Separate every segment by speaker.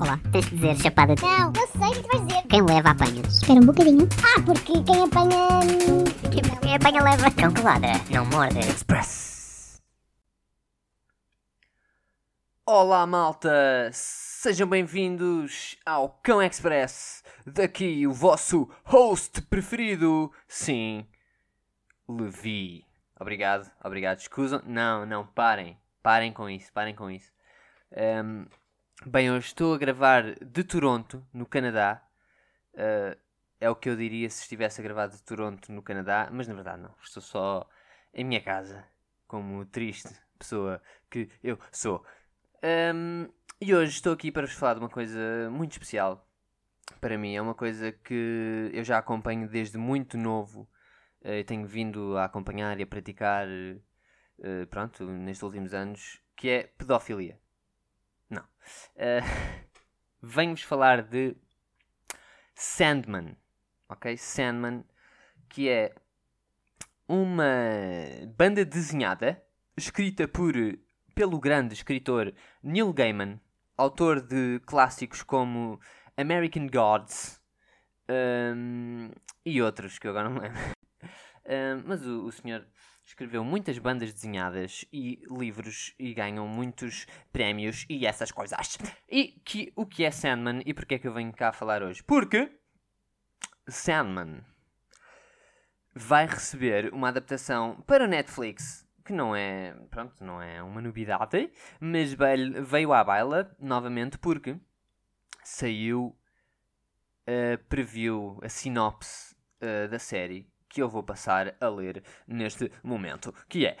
Speaker 1: Olá, tens de dizer chapada de...
Speaker 2: Não, eu sei o que tu vais dizer.
Speaker 1: Quem leva apanha.
Speaker 2: Espera um bocadinho. Ah, porque quem apanha.
Speaker 1: Quem, quem apanha leva. Cão que ladra, não morde.
Speaker 3: Express. Olá, malta! Sejam bem-vindos ao Cão Express. Daqui o vosso host preferido. Sim, Levi. Obrigado, obrigado. Escusam. Não, não, parem. Parem com isso, parem com isso. Ahm, bem, hoje estou a gravar de Toronto, no Canadá. Ah, é o que eu diria se estivesse a gravar de Toronto, no Canadá, mas na verdade não. Estou só em minha casa, como triste pessoa que eu sou. Ahm, e hoje estou aqui para vos falar de uma coisa muito especial para mim. É uma coisa que eu já acompanho desde muito novo. Eh, tenho vindo a acompanhar e a praticar, eh, pronto, nestes últimos anos, que é pedofilia. Não. Eh, Venho-vos falar de Sandman. Ok? Sandman, que é uma banda desenhada escrita por pelo grande escritor Neil Gaiman, autor de clássicos como American Gods hum, e outros que eu agora não lembro. Mas o, o senhor escreveu muitas bandas desenhadas e livros e ganham muitos prémios e essas coisas. E que, o que é Sandman e porque é que eu venho cá falar hoje? Porque Sandman vai receber uma adaptação para Netflix que não é, pronto, não é uma novidade, mas veio, à baila novamente porque saiu a preview, a sinopse eh, da série que eu vou passar a ler neste momento, que é,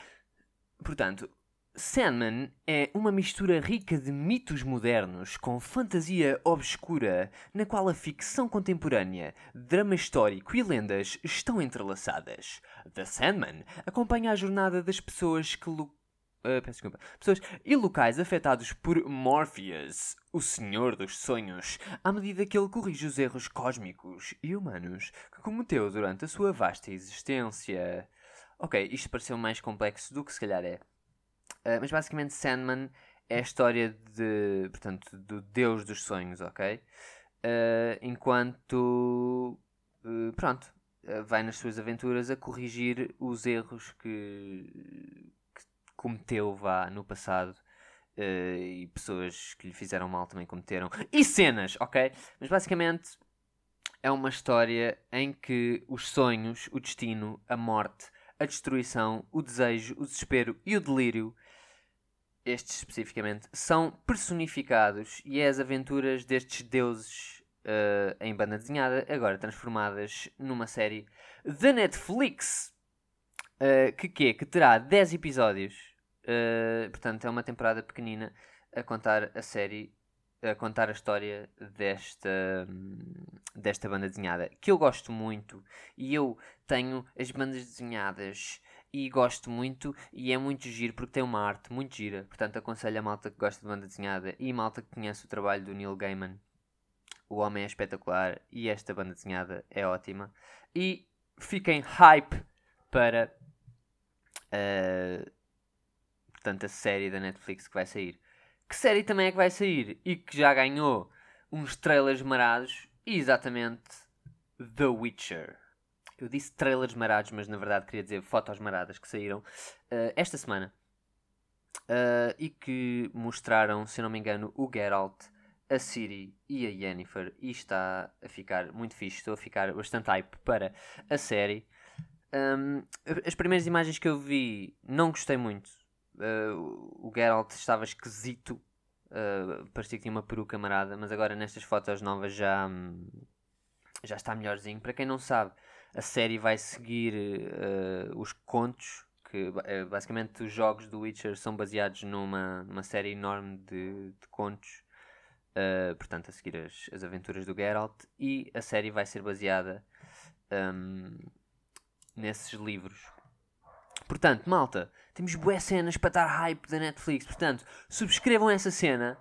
Speaker 3: portanto, Sandman é uma mistura rica de mitos modernos com fantasia obscura, na qual a ficção contemporânea, drama histórico e lendas estão entrelaçadas. The Sandman acompanha a jornada das pessoas que lu- ah, peço desculpa. Pessoas e locais afetados por Morpheus, o Senhor dos Sonhos, à medida que ele corrige os erros cósmicos e humanos que cometeu durante a sua vasta existência. Ok, isto pareceu mais complexo do que se calhar é. Uh, mas basicamente Sandman é a história de, portanto, do Deus dos sonhos, ok? Uh, enquanto, uh, pronto, vai nas suas aventuras a corrigir os erros que cometeu vá no passado uh, e pessoas que lhe fizeram mal também cometeram. E cenas, ok? Mas basicamente é uma história em que os sonhos, o destino, a morte, a destruição, o desejo, o desespero e o delírio, estes especificamente, são personificados e é as aventuras destes deuses eh, em banda desenhada, agora transformadas numa série da Netflix, eh, que, que, que terá 10 episódios, eh, portanto é uma temporada pequenina a contar a série, a contar a história desta, hum, desta banda desenhada, que eu gosto muito e eu tenho as bandas desenhadas e gosto muito e é muito giro porque tem uma arte muito gira. Portanto, aconselho a malta que gosta de banda desenhada e malta que conhece o trabalho do Neil Gaiman. O homem é espetacular e esta banda desenhada é ótima. E fiquem hype para uh, portanto, a série da Netflix que vai sair. Que série também é que vai sair e que já ganhou uns trailers marados? Exatamente The Witcher. Eu disse trailers marados, mas na verdade queria dizer fotos maradas que saíram eh, esta semana. Eh, e que mostraram, se não me engano, o Geralt, a Ciri e a Yennefer. E está a ficar muito fixe. Estou a ficar bastante hype para a série. Um, as primeiras imagens que eu vi não gostei muito. Eh, o Geralt estava esquisito. eh, parecia que tinha uma peruca marada, mas agora nestas fotos novas já, hum, já está melhorzinho. Para quem não sabe, a série vai seguir eh, os contos, que ba- basicamente os jogos do Witcher são baseados numa, numa série enorme de, de contos, eh, portanto, a seguir as, as aventuras do Geralt, e a série vai ser baseada hum, nesses livros. Portanto, malta, temos boas cenas para estar hype da Netflix. Portanto, subscrevam essa cena.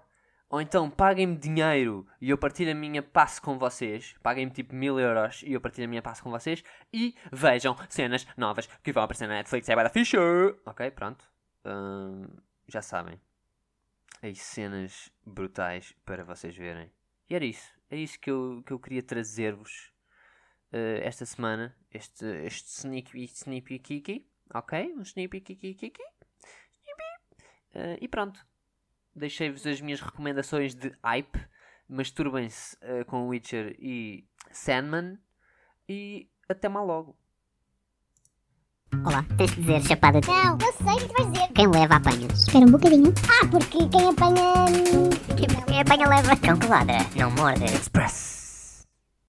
Speaker 3: Ou então paguem-me dinheiro e eu partilho a minha passe com vocês. Paguem-me tipo mil euros e eu partilho a minha passe com vocês. E vejam cenas novas que vão aparecer na Netflix. É bada fixe! Ok, pronto. Hum, já sabem. aí cenas brutais para vocês verem. E era isso. É isso que eu, que eu queria trazer-vos uh, esta semana. Este, este sneaky sneaky kiki. Ok? Um sneaky kiki kiki. Uh, e pronto. Deixei-vos as minhas recomendações de hype. Masturbem-se uh, com Witcher e Sandman. E até mais logo.
Speaker 1: Olá, tens de dizer chapada.
Speaker 2: Não, eu sei o que vais dizer.
Speaker 1: Quem leva apanha.
Speaker 2: Espera um bocadinho. Ah, porque quem apanha.
Speaker 1: Quem apanha leva. Cão que ladra, não morde.
Speaker 3: Express.